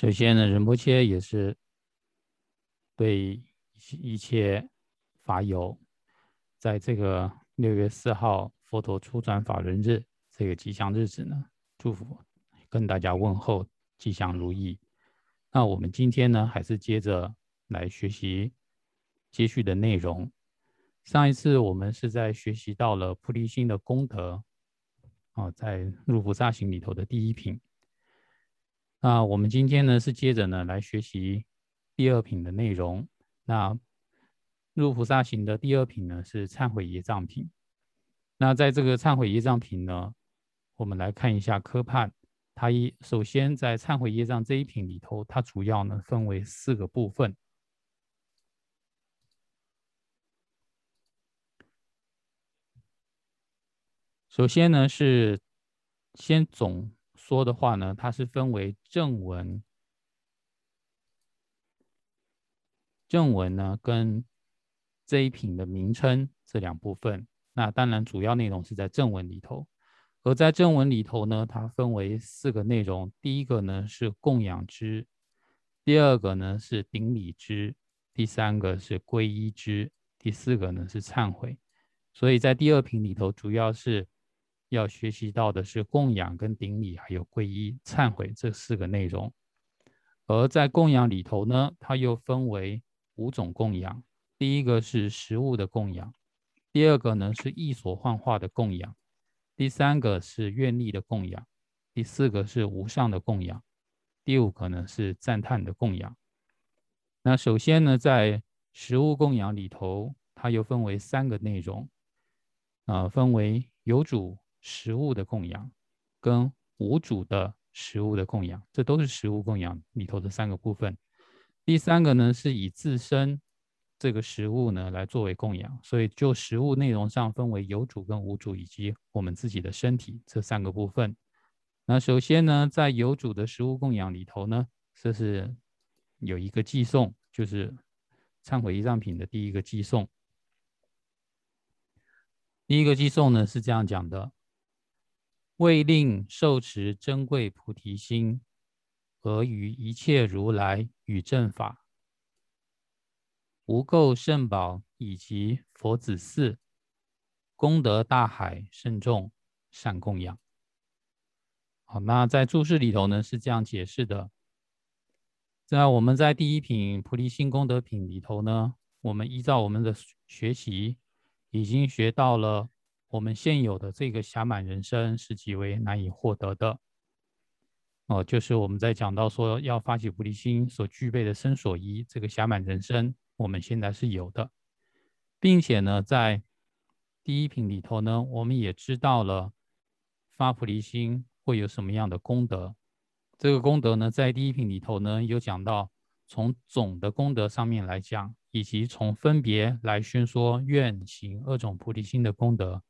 首先呢，仁波切也是对一切法友，在这个六月四号佛陀初转法轮日这个吉祥日子呢，祝福跟大家问候吉祥如意。那我们今天呢，还是接着来学习接续的内容。上一次我们是在学习到了菩提心的功德，哦，在入菩萨行里头的第一品。那我们今天呢是接着呢来学习第二品的内容。那入菩萨行的第二品呢是忏悔业障品。那在这个忏悔业障品呢，我们来看一下科判。它一首先在忏悔业障这一品里头，它主要呢分为四个部分。首先呢是先总。说的话呢，它是分为正文，正文呢跟这一品的名称这两部分。那当然主要内容是在正文里头，而在正文里头呢，它分为四个内容。第一个呢是供养之，第二个呢是顶礼之，第三个是皈依之，第四个呢是忏悔。所以在第二品里头，主要是。要学习到的是供养、跟顶礼，还有皈依、忏悔这四个内容。而在供养里头呢，它又分为五种供养。第一个是食物的供养，第二个呢是意所幻化的供养，第三个是愿力的供养，第四个是无上的供养，第五个呢是赞叹的供养。那首先呢，在食物供养里头，它又分为三个内容，啊，分为有主。食物的供养，跟无主的食物的供养，这都是食物供养里头的三个部分。第三个呢，是以自身这个食物呢来作为供养，所以就食物内容上分为有主跟无主，以及我们自己的身体这三个部分。那首先呢，在有主的食物供养里头呢，这是有一个寄送，就是忏悔仪仗品的第一个寄送。第一个寄送呢是这样讲的。为令受持珍贵菩提心，而于一切如来与正法、无垢圣宝以及佛子寺、功德大海甚众善供养。好，那在注释里头呢是这样解释的：在我们在第一品菩提心功德品里头呢，我们依照我们的学习，已经学到了。我们现有的这个暇满人生是极为难以获得的，哦，就是我们在讲到说要发起菩提心所具备的身所依，这个暇满人生我们现在是有的，并且呢，在第一品里头呢，我们也知道了发菩提心会有什么样的功德。这个功德呢，在第一品里头呢，有讲到从总的功德上面来讲，以及从分别来宣说愿行二种菩提心的功德。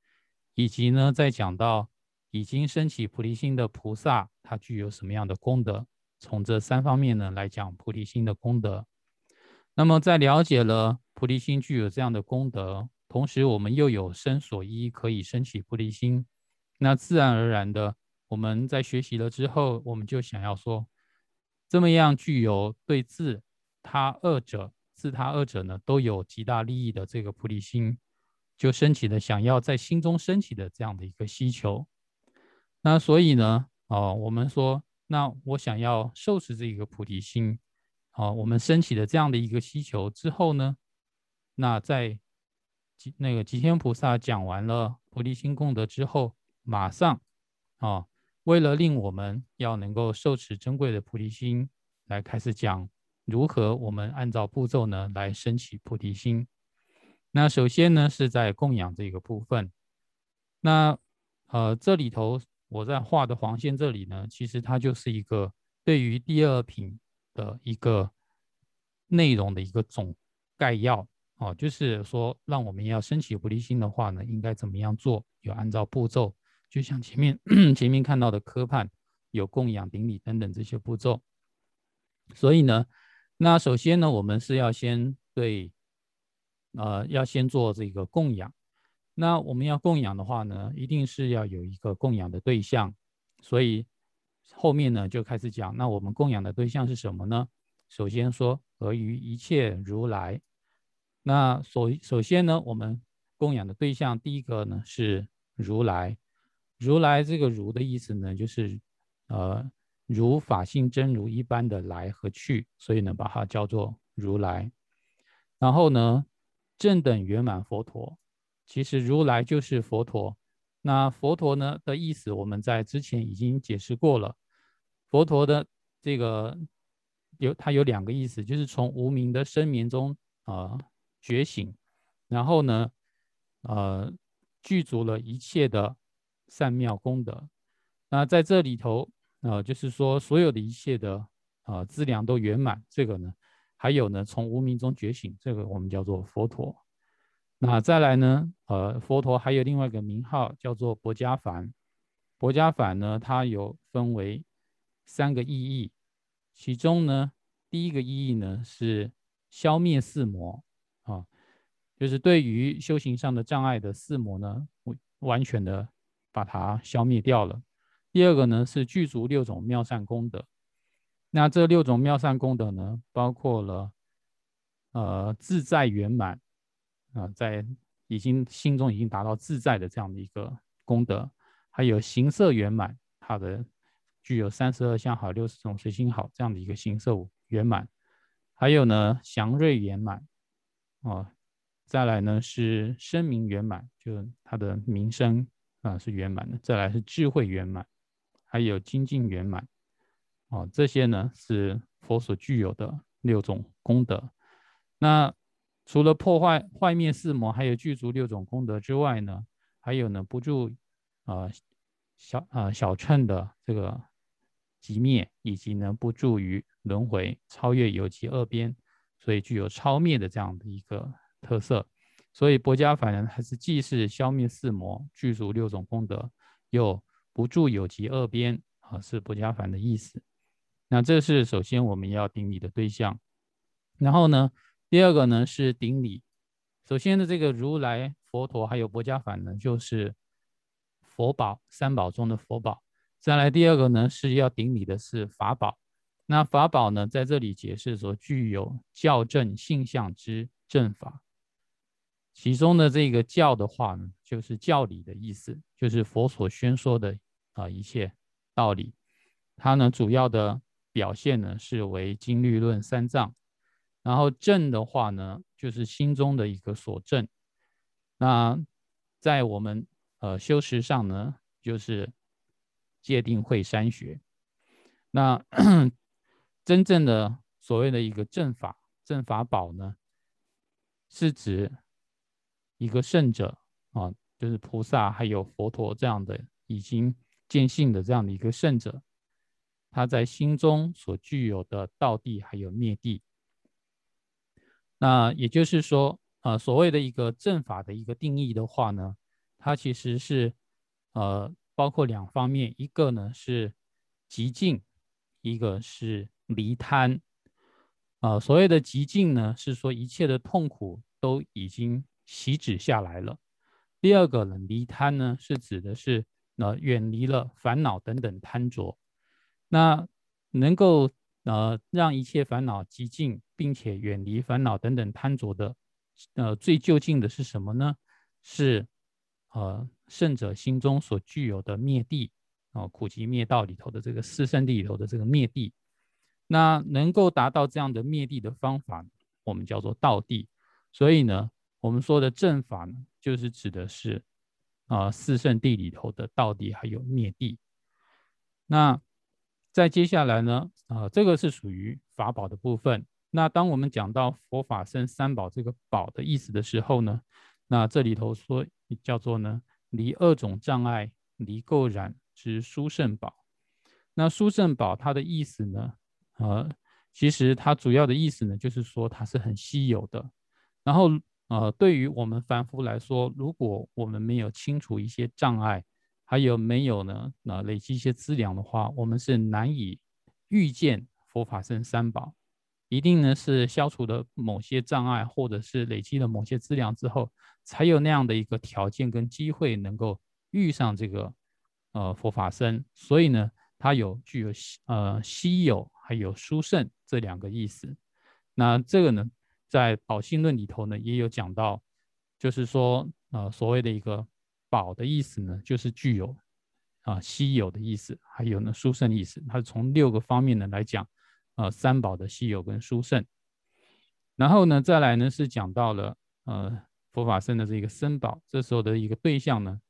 以及呢，在讲到已经升起菩提心的菩萨，他具有什么样的功德？从这三方面呢来讲菩提心的功德。那么在了解了菩提心具有这样的功德，同时我们又有身所依可以升起菩提心，那自然而然的，我们在学习了之后，我们就想要说，这么样具有对自他二者、自他二者呢都有极大利益的这个菩提心。就升起的想要在心中升起的这样的一个需求，那所以呢，哦，我们说，那我想要受持这一个菩提心，哦，我们升起的这样的一个需求之后呢，那在吉那个吉天菩萨讲完了菩提心功德之后，马上，啊，为了令我们要能够受持珍贵的菩提心，来开始讲如何我们按照步骤呢来升起菩提心。那首先呢，是在供养这个部分。那呃，这里头我在画的黄线这里呢，其实它就是一个对于第二品的一个内容的一个总概要哦，就是说让我们要升起菩提心的话呢，应该怎么样做？有按照步骤，就像前面 前面看到的科判有供养、顶礼等等这些步骤。所以呢，那首先呢，我们是要先对。呃，要先做这个供养。那我们要供养的话呢，一定是要有一个供养的对象。所以，后面呢就开始讲，那我们供养的对象是什么呢？首先说，合于一切如来。那首首先呢，我们供养的对象第一个呢是如来。如来这个“如”的意思呢，就是呃如法性真如一般的来和去，所以呢把它叫做如来。然后呢，正等圆满佛陀，其实如来就是佛陀。那佛陀呢的意思，我们在之前已经解释过了。佛陀的这个有它有两个意思，就是从无名的生眠中啊觉醒，然后呢，呃具足了一切的善妙功德。那在这里头，呃，就是说所有的一切的啊资粮都圆满。这个呢，还有呢，从无名中觉醒，这个我们叫做佛陀。那再来呢，呃，佛陀还有另外一个名号叫做薄伽梵。薄伽梵呢，它有分为三个意义，其中呢，第一个意义呢是消灭四魔啊，就是对于修行上的障碍的四魔呢，完全的把它消灭掉了。第二个呢是具足六种妙善功德，那这六种妙善功德呢，包括了呃自在圆满啊，在已经心中已经达到自在的这样的一个功德，还有行色圆满，它的具有三十二相好、六十种随心好这样的一个行色圆满，还有呢祥瑞圆满啊，再来呢是声名圆满，就它的名声啊是圆满的，再来是智慧圆满。还有精进圆满，哦，这些呢是佛所具有的六种功德。那除了破坏坏灭四魔，还有具足六种功德之外呢，还有呢不住啊小啊小乘的这个寂灭，以及呢不住于轮回，超越有极恶边，所以具有超灭的这样的一个特色。所以薄伽梵呢，还是既是消灭四魔，具足六种功德，又。不住有极恶边啊，是薄伽梵的意思。那这是首先我们要顶礼的对象。然后呢，第二个呢是顶礼。首先的这个如来佛陀还有薄伽梵呢，就是佛宝三宝中的佛宝。再来第二个呢是要顶礼的是法宝。那法宝呢在这里解释说具有教正性相之正法。其中的这个教的话呢，就是教理的意思，就是佛所宣说的啊一切道理。它呢主要的表现呢是为经律论三藏，然后正的话呢就是心中的一个所正。那在我们呃修持上呢，就是界定会山学。那 真正的所谓的一个正法正法宝呢，是指。一个圣者啊，就是菩萨，还有佛陀这样的已经见性的这样的一个圣者，他在心中所具有的道地还有灭地。那也就是说，呃，所谓的一个正法的一个定义的话呢，它其实是呃包括两方面，一个呢是极静，一个是离贪。啊，所谓的极静呢，是说一切的痛苦都已经。息止下来了。第二个呢，离贪呢，是指的是呃远离了烦恼等等贪着。那能够呃让一切烦恼极尽，并且远离烦恼等等贪着的，呃最究竟的是什么呢？是呃圣者心中所具有的灭地啊，苦集灭道里头的这个四圣地里头的这个灭地。那能够达到这样的灭地的方法，我们叫做道地。所以呢。我们说的正法呢，就是指的是啊四圣地里头的道地还有灭地。那再接下来呢，啊这个是属于法宝的部分。那当我们讲到佛法僧三宝这个宝的意思的时候呢，那这里头说叫做呢离二种障碍离垢染之殊胜宝。那殊胜宝它的意思呢，呃其实它主要的意思呢，就是说它是很稀有的，然后。呃，对于我们凡夫来说，如果我们没有清除一些障碍，还有没有呢？那累积一些资粮的话，我们是难以遇见佛法僧三宝。一定呢是消除了某些障碍，或者是累积了某些资粮之后，才有那样的一个条件跟机会，能够遇上这个呃佛法僧。所以呢，它有具有呃稀有还有殊胜这两个意思。那这个呢，在宝性论里头呢也有讲到，就是说呃所谓的一个宝的意思呢，就是具有啊稀有的意思，还有呢殊胜意思。它是从六个方面呢来讲，呃三宝的稀有跟殊胜。然后呢再来呢是讲到了呃佛法僧的这个僧宝，这时候的一个对象呢，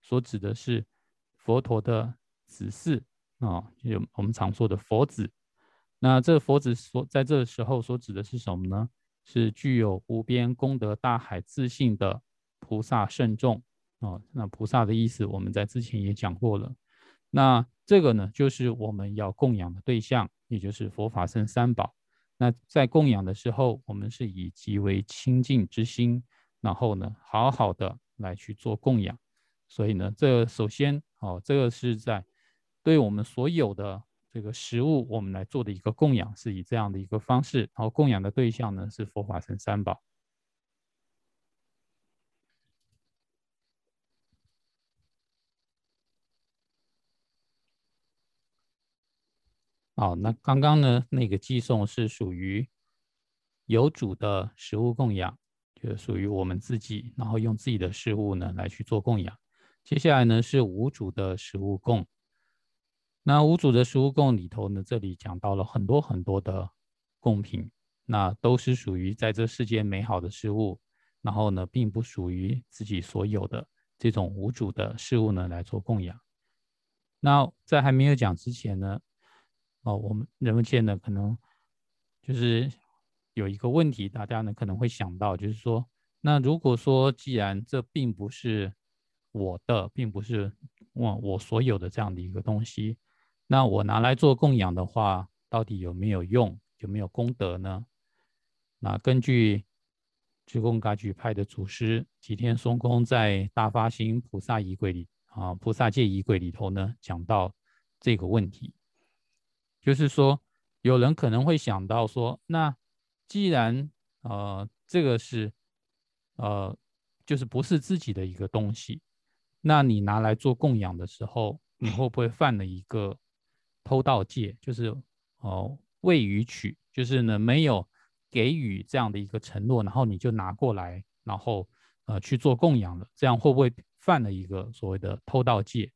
所指的是佛陀的子嗣。啊，就我们常说的佛子，那这佛子所在这时候所指的是什么呢？是具有无边功德大海自信的菩萨圣众哦。那菩萨的意思，我们在之前也讲过了。那这个呢，就是我们要供养的对象，也就是佛法僧三宝。那在供养的时候，我们是以极为清净之心，然后呢，好好的来去做供养。所以呢，这首先哦，这个是在。对我们所有的这个食物，我们来做的一个供养，是以这样的一个方式。然后供养的对象呢是佛法僧三宝。好，那刚刚呢那个寄送是属于有主的食物供养，就属于我们自己，然后用自己的食物呢来去做供养。接下来呢是无主的食物供。那无主的食物供里头呢，这里讲到了很多很多的贡品，那都是属于在这世间美好的事物，然后呢，并不属于自己所有的这种无主的事物呢来做供养。那在还没有讲之前呢，哦，我们人们界呢可能就是有一个问题，大家呢可能会想到，就是说，那如果说既然这并不是我的，并不是我我所有的这样的一个东西。那我拿来做供养的话，到底有没有用，有没有功德呢？那根据智公噶举派的祖师吉天松公在《大发心菩萨仪轨》里啊，《菩萨戒仪轨》里头呢，讲到这个问题，就是说，有人可能会想到说，那既然呃这个是呃就是不是自己的一个东西，那你拿来做供养的时候，你会不会犯了一个？偷盗戒就是哦，未予取，就是呢没有给予这样的一个承诺，然后你就拿过来，然后呃去做供养了，这样会不会犯了一个所谓的偷盗戒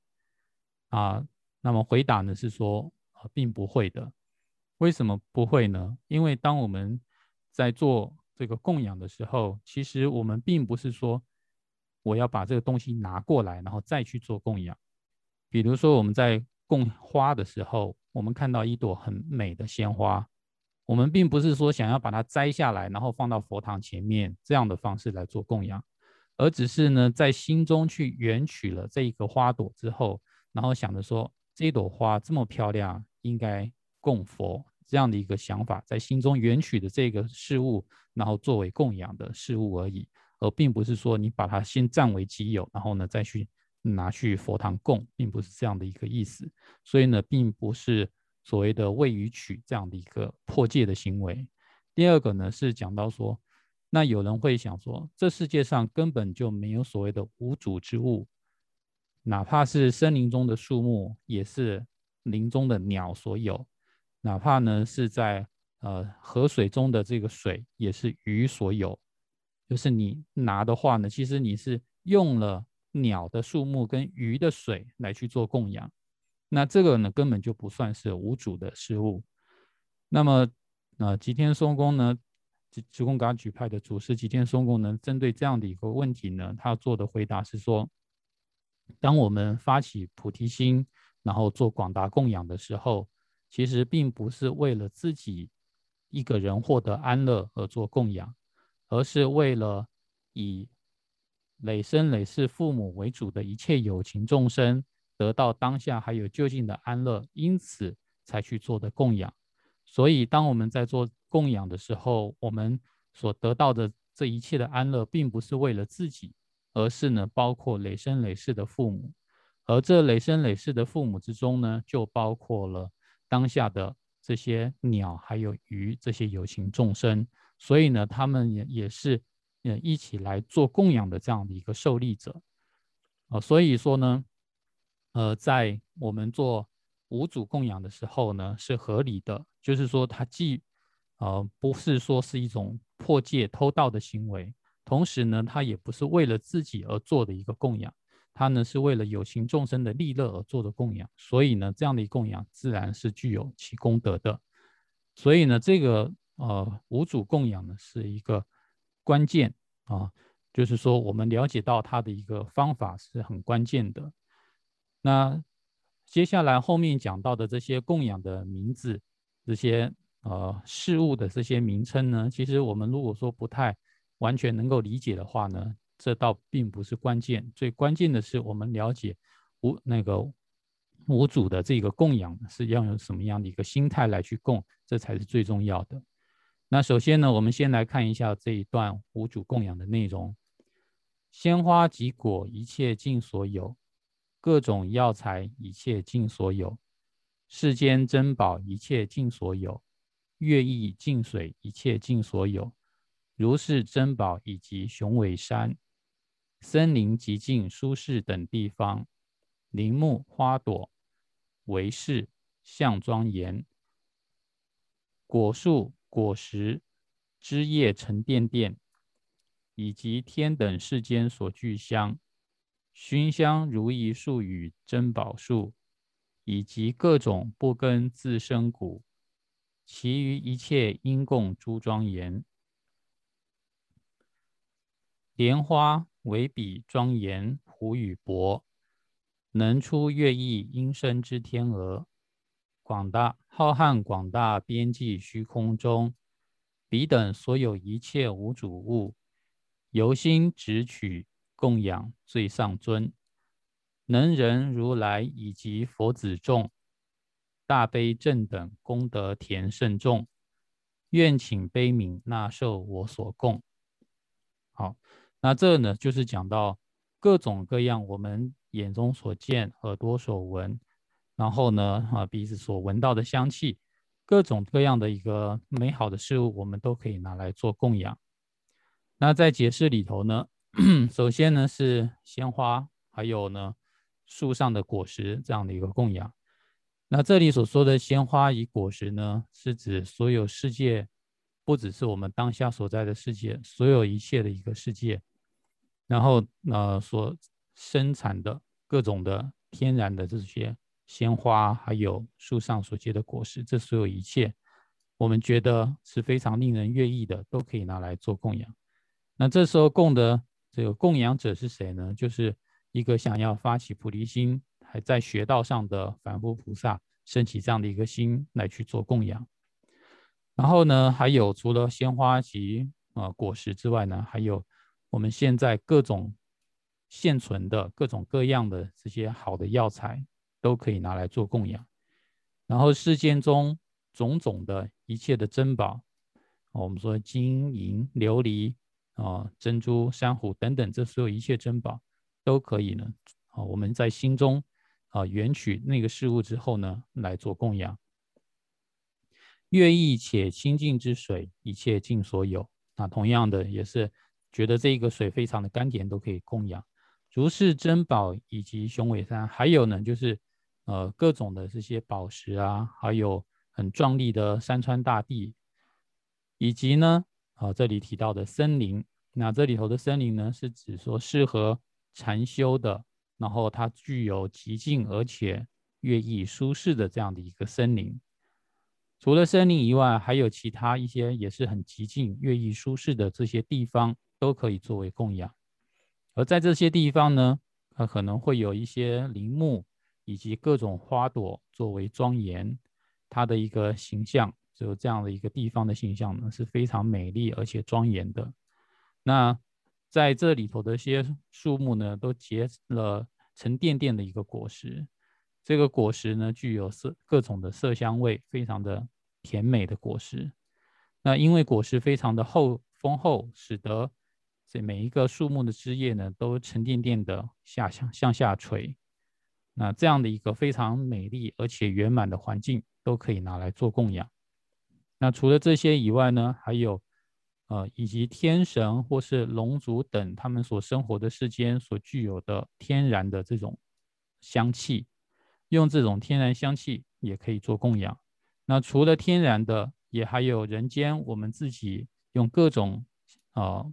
啊？那么回答呢是说，并不会的。为什么不会呢？因为当我们在做这个供养的时候，其实我们并不是说我要把这个东西拿过来，然后再去做供养。比如说我们在供花的时候，我们看到一朵很美的鲜花，我们并不是说想要把它摘下来，然后放到佛堂前面这样的方式来做供养，而只是呢，在心中去缘取了这一个花朵之后，然后想着说这朵花这么漂亮，应该供佛这样的一个想法，在心中缘取的这个事物，然后作为供养的事物而已，而并不是说你把它先占为己有，然后呢再去。拿去佛堂供，并不是这样的一个意思，所以呢，并不是所谓的未予取这样的一个破戒的行为。第二个呢，是讲到说，那有人会想说，这世界上根本就没有所谓的无主之物，哪怕是森林中的树木，也是林中的鸟所有；哪怕呢是在呃河水中的这个水，也是鱼所有。就是你拿的话呢，其实你是用了。鸟的树木跟鱼的水来去做供养，那这个呢根本就不算是无主的事物。那么，呃，吉天松公呢，吉吉公噶举派的祖师吉天松公呢，针对这样的一个问题呢，他做的回答是说：当我们发起菩提心，然后做广大供养的时候，其实并不是为了自己一个人获得安乐而做供养，而是为了以。累生累世父母为主的一切有情众生得到当下还有就近的安乐，因此才去做的供养。所以，当我们在做供养的时候，我们所得到的这一切的安乐，并不是为了自己，而是呢，包括累生累世的父母。而这累生累世的父母之中呢，就包括了当下的这些鸟还有鱼这些有情众生。所以呢，他们也也是。呃，一起来做供养的这样的一个受力者，呃，所以说呢，呃，在我们做五祖供养的时候呢，是合理的，就是说它既呃不是说是一种破戒偷盗的行为，同时呢，它也不是为了自己而做的一个供养，它呢是为了有情众生的利乐而做的供养，所以呢，这样的供养自然是具有其功德的。所以呢，这个呃五主供养呢是一个关键啊，就是说我们了解到它的一个方法是很关键的。那接下来后面讲到的这些供养的名字，这些呃事物的这些名称呢，其实我们如果说不太完全能够理解的话呢，这倒并不是关键。最关键的是我们了解五那个五祖的这个供养是要用什么样的一个心态来去供，这才是最重要的。那首先呢，我们先来看一下这一段五祖供养的内容：鲜花及果，一切尽所有。各种药材，一切尽所有；世间珍宝，一切尽所有；乐意净水，一切尽所有。如是珍宝以及雄伟山、森林极静、舒适等地方，林木花朵为饰，象庄严；果树果实枝叶沉甸甸，以及天等世间所具香。熏香如意树与珍宝树，以及各种不根自生谷，其余一切因供诸庄严。莲花为比庄严，虎与伯，能出乐意音声之天鹅。广大浩瀚广大边际虚空中，彼等所有一切无主物，由心直取。供养最上尊，能人如来以及佛子众，大悲正等功德田甚众，愿请悲悯纳受我所供。好，那这呢就是讲到各种各样我们眼中所见、耳朵所闻，然后呢啊鼻子所闻到的香气，各种各样的一个美好的事物，我们都可以拿来做供养。那在解释里头呢？首先呢是鲜花，还有呢树上的果实这样的一个供养。那这里所说的鲜花与果实呢，是指所有世界，不只是我们当下所在的世界，所有一切的一个世界。然后呃所生产的各种的天然的这些鲜花，还有树上所结的果实，这所有一切，我们觉得是非常令人悦意的，都可以拿来做供养。那这时候供的。这个供养者是谁呢？就是一个想要发起菩提心，还在学道上的凡夫菩萨，升起这样的一个心来去做供养。然后呢，还有除了鲜花及啊果实之外呢，还有我们现在各种现存的各种各样的这些好的药材，都可以拿来做供养。然后世间中种种的一切的珍宝，我们说金银琉璃。啊，珍珠、珊瑚等等，这所有一切珍宝都可以呢。啊，我们在心中啊，缘取那个事物之后呢，来做供养。乐意且清净之水，一切尽所有。那同样的，也是觉得这个水非常的甘甜，都可以供养。如是珍宝以及雄伟山，还有呢，就是呃各种的这些宝石啊，还有很壮丽的山川大地，以及呢。啊，这里提到的森林，那这里头的森林呢，是指说适合禅修的，然后它具有极静而且乐意舒适的这样的一个森林。除了森林以外，还有其他一些也是很极静、乐意舒适的这些地方，都可以作为供养。而在这些地方呢，它可能会有一些林木以及各种花朵作为庄严，它的一个形象。就这样的一个地方的形象呢，是非常美丽而且庄严的。那在这里头的一些树木呢，都结了沉甸甸的一个果实。这个果实呢，具有色各种的色香味，非常的甜美的果实。那因为果实非常的厚丰厚，使得这每一个树木的枝叶呢，都沉甸甸的下向向下垂。那这样的一个非常美丽而且圆满的环境，都可以拿来做供养。那除了这些以外呢，还有，呃，以及天神或是龙族等他们所生活的世间所具有的天然的这种香气，用这种天然香气也可以做供养。那除了天然的，也还有人间我们自己用各种啊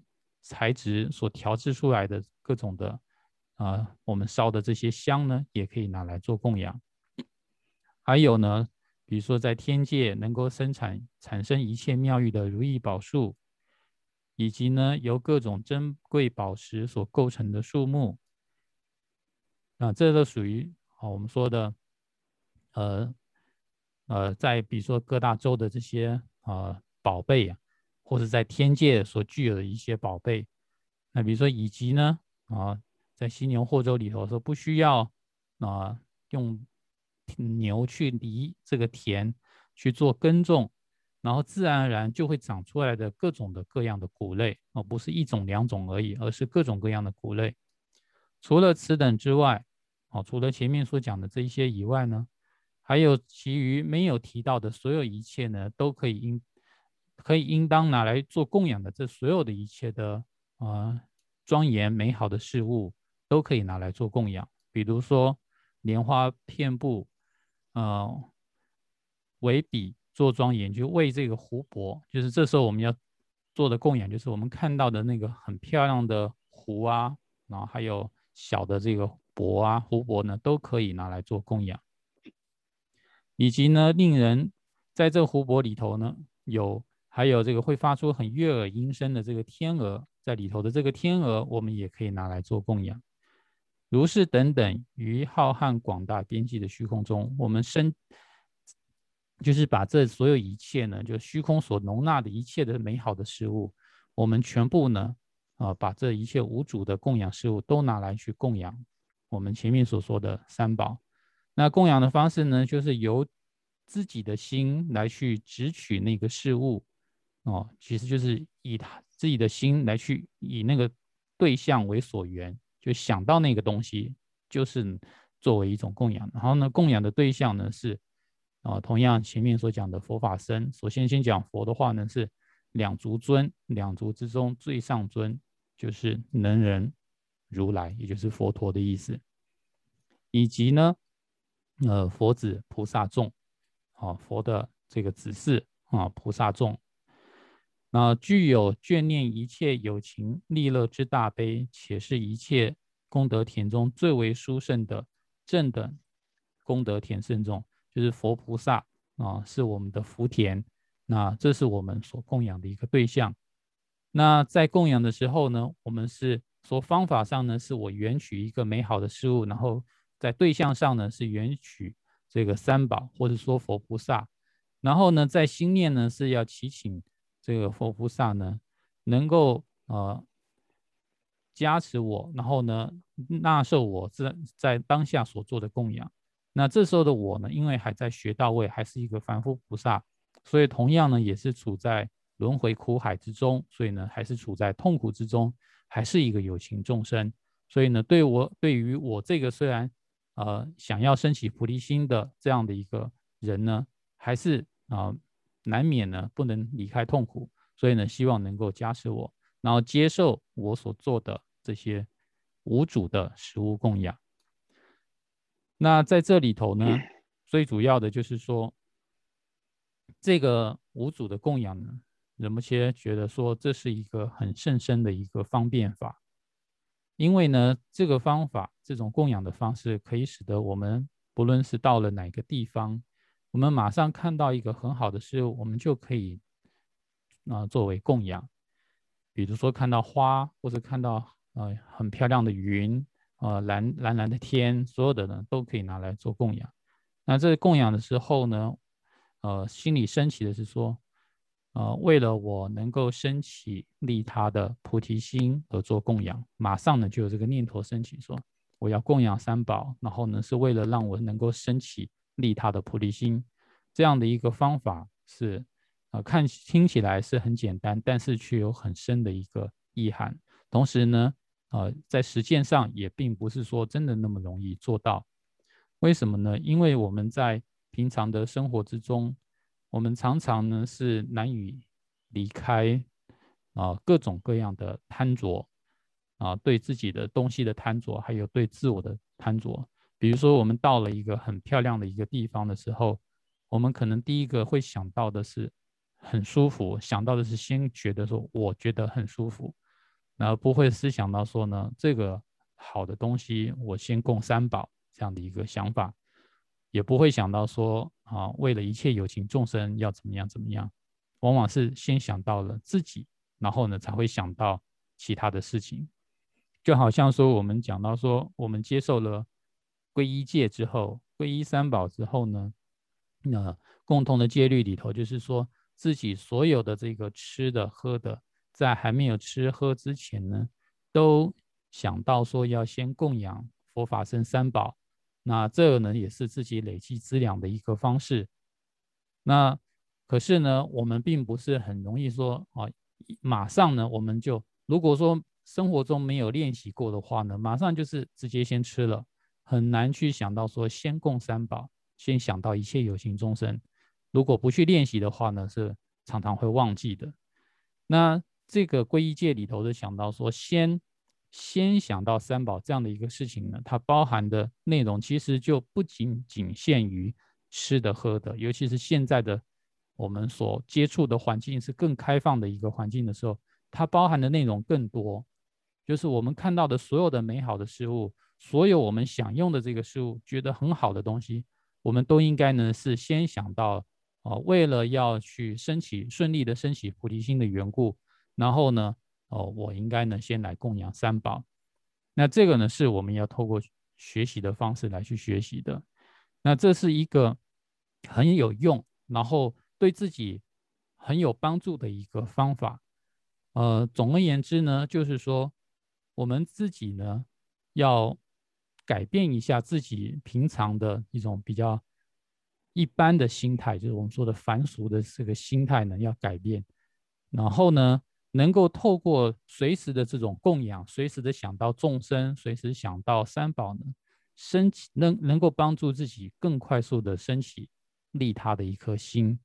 材质所调制出来的各种的啊，我们烧的这些香呢，也可以拿来做供养。还有呢，比如说在天界能够生产产生一切妙玉的如意宝树，以及呢由各种珍贵宝石所构成的树木，啊，这都属于啊我们说的呃。呃，在比如说各大洲的这些啊宝贝啊，或者在天界所具有的一些宝贝，那比如说以及呢啊，在犀牛霍州里头说不需要啊用牛去犁这个田去做耕种，然后自然而然就会长出来的各种的各样的谷类啊，不是一种两种而已，而是各种各样的谷类。除了此等之外，啊，除了前面所讲的这一些以外呢？还有其余没有提到的所有一切呢，都可以因可以应当拿来做供养的，这所有的一切的啊庄严美好的事物，都可以拿来做供养。比如说莲花片布，呃，为笔做庄严，就为这个湖泊，就是这时候我们要做的供养，就是我们看到的那个很漂亮的湖啊，然后还有小的这个泊啊，湖泊呢，都可以拿来做供养。以及呢，令人在这湖泊里头呢，有还有这个会发出很悦耳音声的这个天鹅，在里头的这个天鹅，我们也可以拿来做供养。如是等等，于浩瀚广大边际的虚空中，我们生就是把这所有一切呢，就虚空所容纳的一切的美好的事物，我们全部呢，啊，把这一切无主的供养事物都拿来去供养我们前面所说的三宝。那供养的方式呢，就是由自己的心来去直取那个事物，哦，其实就是以他自己的心来去以那个对象为所缘，就想到那个东西，就是作为一种供养。然后呢，供养的对象呢是，啊，同样前面所讲的佛法僧。首先先讲佛的话呢，是两足尊，两足之中最上尊就是能人如来，也就是佛陀的意思，以及呢。呃，佛子菩萨众，啊，佛的这个子嗣啊，菩萨众，那具有眷念一切有情利乐之大悲，且是一切功德田中最为殊胜的正等功德田圣众，就是佛菩萨啊，是我们的福田。那这是我们所供养的一个对象。那在供养的时候呢，我们是说方法上呢，是我缘取一个美好的事物，然后。在对象上呢，是缘取这个三宝，或者说佛菩萨。然后呢，在心念呢，是要祈请这个佛菩萨呢，能够呃加持我，然后呢纳受我在在当下所做的供养。那这时候的我呢，因为还在学到位，还是一个凡夫菩萨，所以同样呢，也是处在轮回苦海之中，所以呢，还是处在痛苦之中，还是一个有情众生。所以呢，对我对于我这个虽然。呃，想要升起菩提心的这样的一个人呢，还是啊难免呢不能离开痛苦，所以呢希望能够加持我，然后接受我所做的这些无主的食物供养。那在这里头呢，最主要的就是说，这个无主的供养呢，人们些觉得说这是一个很甚深的一个方便法。因为呢，这个方法，这种供养的方式，可以使得我们不论是到了哪个地方，我们马上看到一个很好的事物，我们就可以啊作为供养。比如说看到花，或者看到呃很漂亮的云，呃蓝蓝蓝的天，所有的呢都可以拿来做供养。那这供养的时候呢，呃心里升起的是说。呃，为了我能够升起利他的菩提心而做供养，马上呢就有这个念头升起，说我要供养三宝，然后呢是为了让我能够升起利他的菩提心，这样的一个方法是，呃，看听起来是很简单，但是却有很深的一个意涵。同时呢，呃，在实践上也并不是说真的那么容易做到。为什么呢？因为我们在平常的生活之中。我们常常呢是难以离开啊各种各样的贪着啊对自己的东西的贪着，还有对自我的贪着，比如说，我们到了一个很漂亮的一个地方的时候，我们可能第一个会想到的是很舒服，想到的是先觉得说我觉得很舒服，然后不会思想到说呢这个好的东西我先供三宝这样的一个想法，也不会想到说啊为了一切有情众生要怎么样怎么样，往往是先想到了自己，然后呢才会想到其他的事情，就好像说我们讲到说我们接受了。皈依戒之后，皈依三宝之后呢，那共同的戒律里头，就是说自己所有的这个吃的喝的，在还没有吃喝之前呢，都想到说要先供养佛法僧三宝。那这个呢，也是自己累积资粮的一个方式。那可是呢，我们并不是很容易说啊，马上呢，我们就如果说生活中没有练习过的话呢，马上就是直接先吃了。很难去想到说先供三宝，先想到一切有情众生。如果不去练习的话呢，是常常会忘记的。那这个皈依戒里头的想到说先先想到三宝这样的一个事情呢，它包含的内容其实就不仅仅限于吃的喝的，尤其是现在的我们所接触的环境是更开放的一个环境的时候，它包含的内容更多，就是我们看到的所有的美好的事物。所有我们想用的这个事物，觉得很好的东西，我们都应该呢是先想到，哦，为了要去升起顺利的升起菩提心的缘故，然后呢，哦，我应该呢先来供养三宝。那这个呢是我们要透过学习的方式来去学习的。那这是一个很有用，然后对自己很有帮助的一个方法。呃，总而言之呢，就是说我们自己呢要。改变一下自己平常的一种比较一般的心态，就是我们说的凡俗的这个心态呢，要改变。然后呢，能够透过随时的这种供养，随时的想到众生，随时想到三宝呢，升起能能够帮助自己更快速的升起利他的一颗心。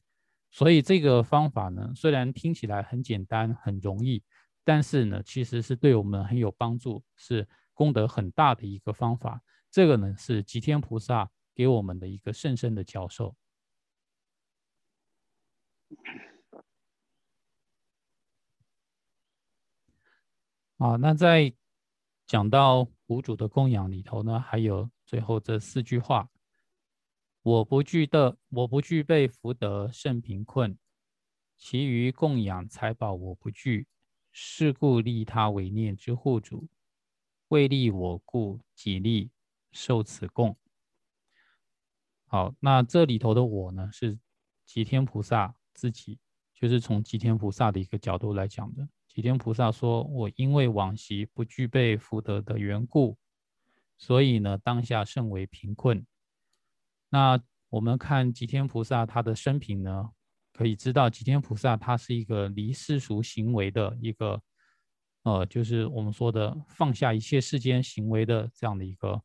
所以这个方法呢，虽然听起来很简单很容易，但是呢，其实是对我们很有帮助，是。功德很大的一个方法，这个呢是吉天菩萨给我们的一个甚深的教授。啊，那在讲到五主的供养里头呢，还有最后这四句话：我不具的，我不具备福德甚贫困，其余供养财宝我不具，是故利他为念之护主。为利我故，己利受此供。好，那这里头的我呢，是吉天菩萨自己，就是从吉天菩萨的一个角度来讲的。吉天菩萨说：“我因为往昔不具备福德的缘故，所以呢，当下甚为贫困。”那我们看吉天菩萨他的生平呢，可以知道吉天菩萨他是一个离世俗行为的一个。呃，就是我们说的放下一切世间行为的这样的一个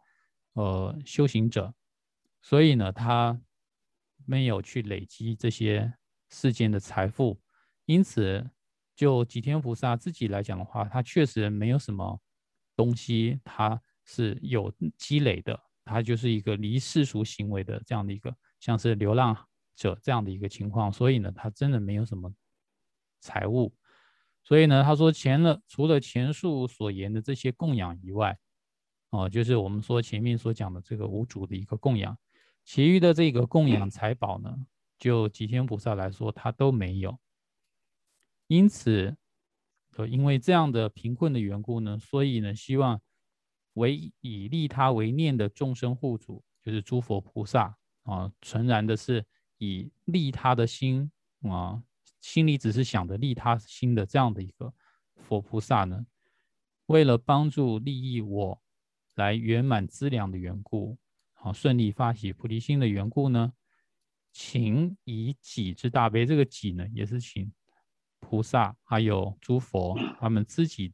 呃修行者，所以呢，他没有去累积这些世间的财富，因此就吉天菩萨自己来讲的话，他确实没有什么东西，他是有积累的，他就是一个离世俗行为的这样的一个像是流浪者这样的一个情况，所以呢，他真的没有什么财物。所以呢，他说前了，除了前述所言的这些供养以外，哦，就是我们说前面所讲的这个无主的一个供养，其余的这个供养财宝呢，就吉天菩萨来说，他都没有。因此，呃因为这样的贫困的缘故呢，所以呢，希望为以利他为念的众生护主，就是诸佛菩萨啊，纯然的是以利他的心啊。心里只是想着利他心的这样的一个佛菩萨呢，为了帮助利益我来圆满资粮的缘故，啊，顺利发起菩提心的缘故呢，请以己之大悲，这个己呢，也是请菩萨还有诸佛他们自己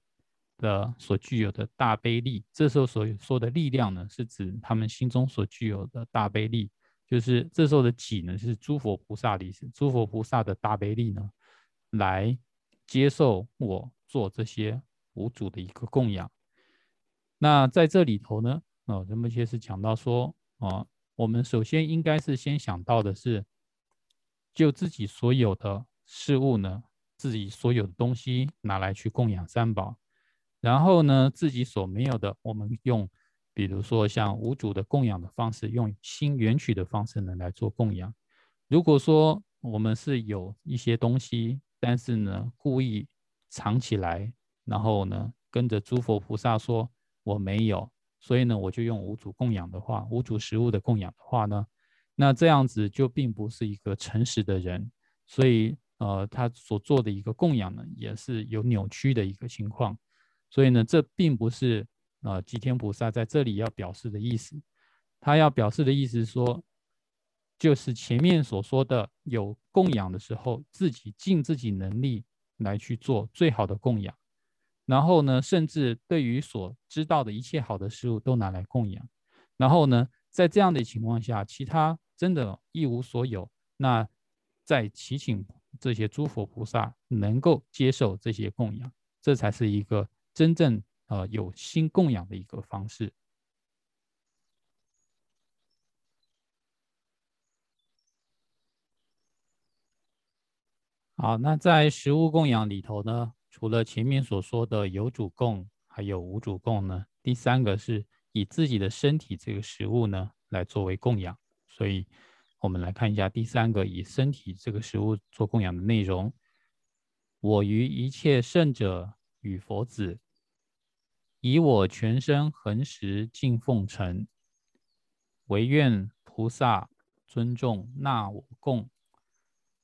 的所具有的大悲力。这时候所说的力量呢，是指他们心中所具有的大悲力。就是这时候的己呢，是诸佛菩萨的意思。诸佛菩萨的大悲力呢，来接受我做这些无主的一个供养。那在这里头呢，哦，仁波切是讲到说，哦，我们首先应该是先想到的是，就自己所有的事物呢，自己所有的东西拿来去供养三宝，然后呢，自己所没有的，我们用，比如说像无主的供养的方式，用心缘取的方式呢来做供养。如果说我们是有一些东西，但是呢，故意藏起来，然后呢，跟着诸佛菩萨说我没有，所以呢，我就用无主供养的话，无主食物的供养的话呢，那这样子就并不是一个诚实的人，所以呃，他所做的一个供养呢，也是有扭曲的一个情况，所以呢，这并不是呃吉天菩萨在这里要表示的意思，他要表示的意思说。就是前面所说的，有供养的时候，自己尽自己能力来去做最好的供养，然后呢，甚至对于所知道的一切好的事物都拿来供养，然后呢，在这样的情况下，其他真的一无所有，那在祈请这些诸佛菩萨能够接受这些供养，这才是一个真正呃有心供养的一个方式。好，那在食物供养里头呢，除了前面所说的有主供，还有无主供呢，第三个是以自己的身体这个食物呢来作为供养。所以，我们来看一下第三个以身体这个食物做供养的内容。我于一切圣者与佛子，以我全身恒时敬奉承，唯愿菩萨尊重纳我供。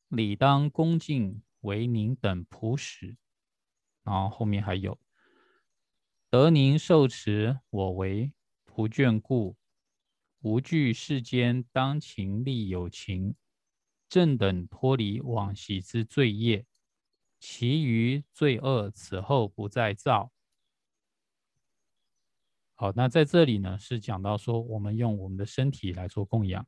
理当恭敬为您等普使，然后后面还有得您受持我为仆眷故，无惧世间当情利有情，正等脱离往昔之罪业，其余罪恶此后不再造。好，那在这里呢是讲到说，我们用我们的身体来做供养，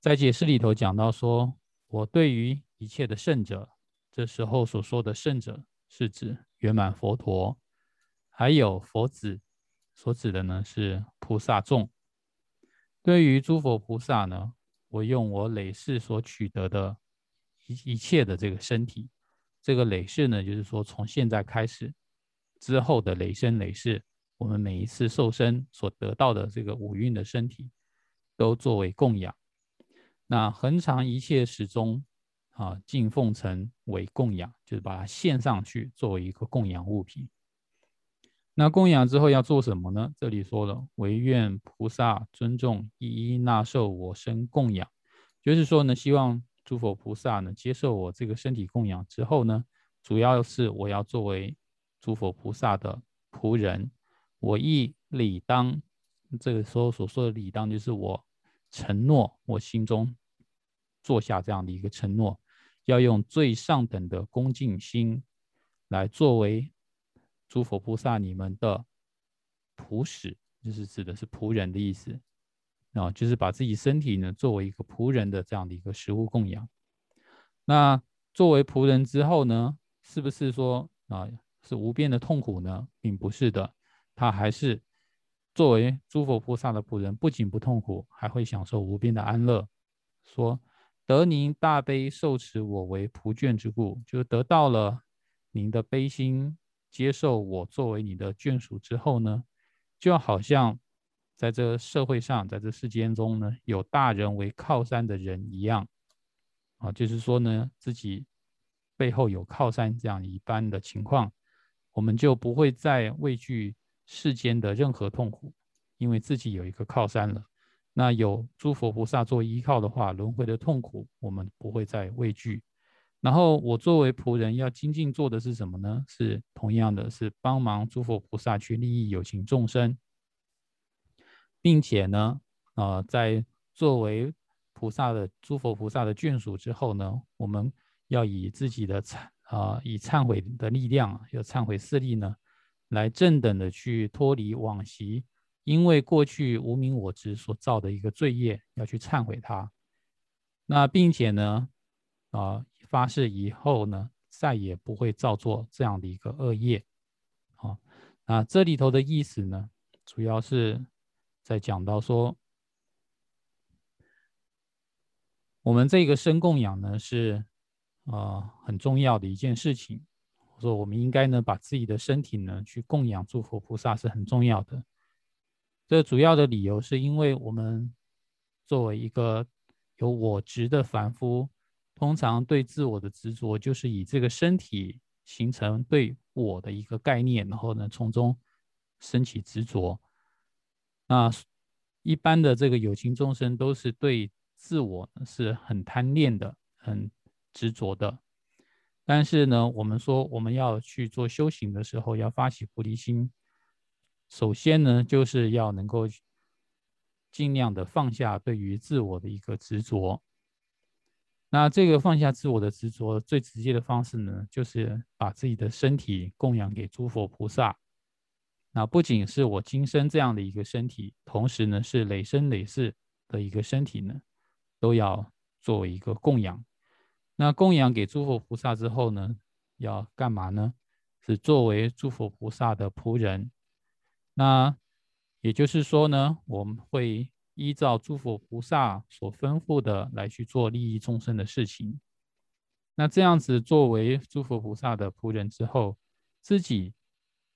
在解释里头讲到说。我对于一切的圣者，这时候所说的圣者是指圆满佛陀，还有佛子所指的呢是菩萨众。对于诸佛菩萨呢，我用我累世所取得的一一切的这个身体，这个累世呢，就是说从现在开始之后的累生累世，我们每一次受身所得到的这个五蕴的身体，都作为供养。那恒常一切始终啊，敬奉成为供养，就是把它献上去作为一个供养物品。那供养之后要做什么呢？这里说了，唯愿菩萨尊重一一纳受我身供养，就是说呢，希望诸佛菩萨呢接受我这个身体供养之后呢，主要是我要作为诸佛菩萨的仆人，我亦理当，这个时候所说的理当就是我。承诺，我心中做下这样的一个承诺，要用最上等的恭敬心来作为诸佛菩萨你们的仆使，就是指的是仆人的意思啊，就是把自己身体呢作为一个仆人的这样的一个食物供养。那作为仆人之后呢，是不是说啊是无边的痛苦呢？并不是的，他还是。作为诸佛菩萨的仆人，不仅不痛苦，还会享受无边的安乐。说得您大悲受持我为仆眷之故，就得到了您的悲心，接受我作为你的眷属之后呢，就好像在这社会上，在这世间中呢，有大人为靠山的人一样啊，就是说呢，自己背后有靠山这样一般的情况，我们就不会再畏惧。世间的任何痛苦，因为自己有一个靠山了，那有诸佛菩萨做依靠的话，轮回的痛苦我们不会再畏惧。然后我作为仆人要精进做的是什么呢？是同样的是帮忙诸佛菩萨去利益有情众生，并且呢，呃，在作为菩萨的诸佛菩萨的眷属之后呢，我们要以自己的忏啊，以忏悔的力量，有忏悔势力呢。来正等的去脱离往昔，因为过去无名我执所造的一个罪业，要去忏悔它。那并且呢，啊发誓以后呢，再也不会造作这样的一个恶业。好，那这里头的意思呢，主要是在讲到说，我们这个生供养呢是啊很重要的一件事情。我说我们应该呢把自己的身体呢去供养诸佛菩萨是很重要的。这主要的理由是因为我们作为一个有我执的凡夫，通常对自我的执着就是以这个身体形成对我的一个概念，然后呢从中升起执着。那一般的这个有情众生都是对自我是很贪恋的、很执着的。但是呢，我们说我们要去做修行的时候，要发起菩提心。首先呢，就是要能够尽量的放下对于自我的一个执着。那这个放下自我的执着，最直接的方式呢，就是把自己的身体供养给诸佛菩萨。那不仅是我今生这样的一个身体，同时呢，是累生累世的一个身体呢，都要作为一个供养。那供养给诸佛菩萨之后呢，要干嘛呢？是作为诸佛菩萨的仆人。那也就是说呢，我们会依照诸佛菩萨所吩咐的来去做利益众生的事情。那这样子作为诸佛菩萨的仆人之后，自己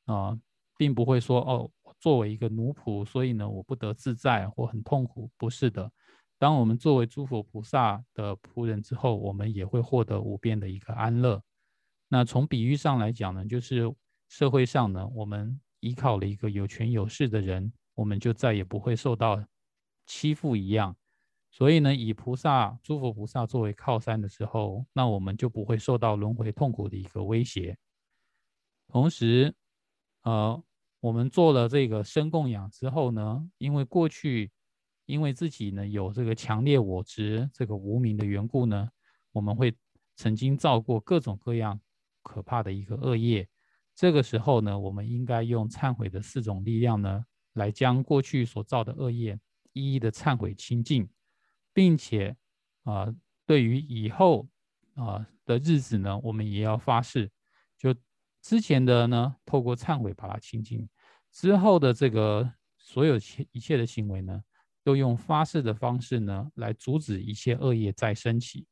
啊，并不会说哦，作为一个奴仆，所以呢，我不得自在或很痛苦。不是的，当我们作为诸佛菩萨的仆人之后，我们也会获得无边的一个安乐。那从比喻上来讲呢，就是社会上呢，我们。依靠了一个有权有势的人，我们就再也不会受到欺负一样。所以呢，以菩萨、诸佛菩萨作为靠山的时候，那我们就不会受到轮回痛苦的一个威胁。同时，呃，我们做了这个生供养之后呢，因为过去因为自己呢有这个强烈我执、这个无名的缘故呢，我们会曾经造过各种各样可怕的一个恶业。这个时候呢，我们应该用忏悔的四种力量呢，来将过去所造的恶业一一的忏悔清净，并且啊，对于以后啊的日子呢，我们也要发誓，就之前的呢，透过忏悔把它清净，之后的这个所有一切的行为呢，都用发誓的方式呢，来阻止一切恶业再升起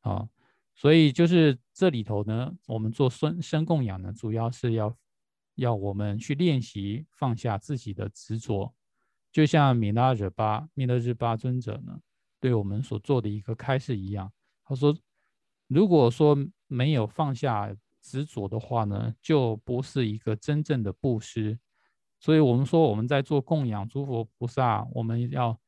啊。所以就是这里头呢，我们做生生供养呢，主要是要要我们去练习放下自己的执着，就像米拉惹巴米勒日巴尊者呢，对我们所做的一个开示一样。他说，如果说没有放下执着的话呢，就不是一个真正的布施。所以我们说我们在做供养诸佛菩萨，我们要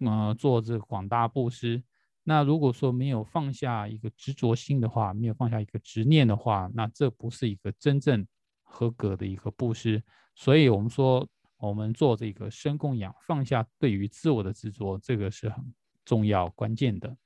嗯做这广大布施。那如果说没有放下一个执着心的话，没有放下一个执念的话，那这不是一个真正合格的一个布施。所以，我们说，我们做这个生供养，放下对于自我的执着，这个是很重要关键的。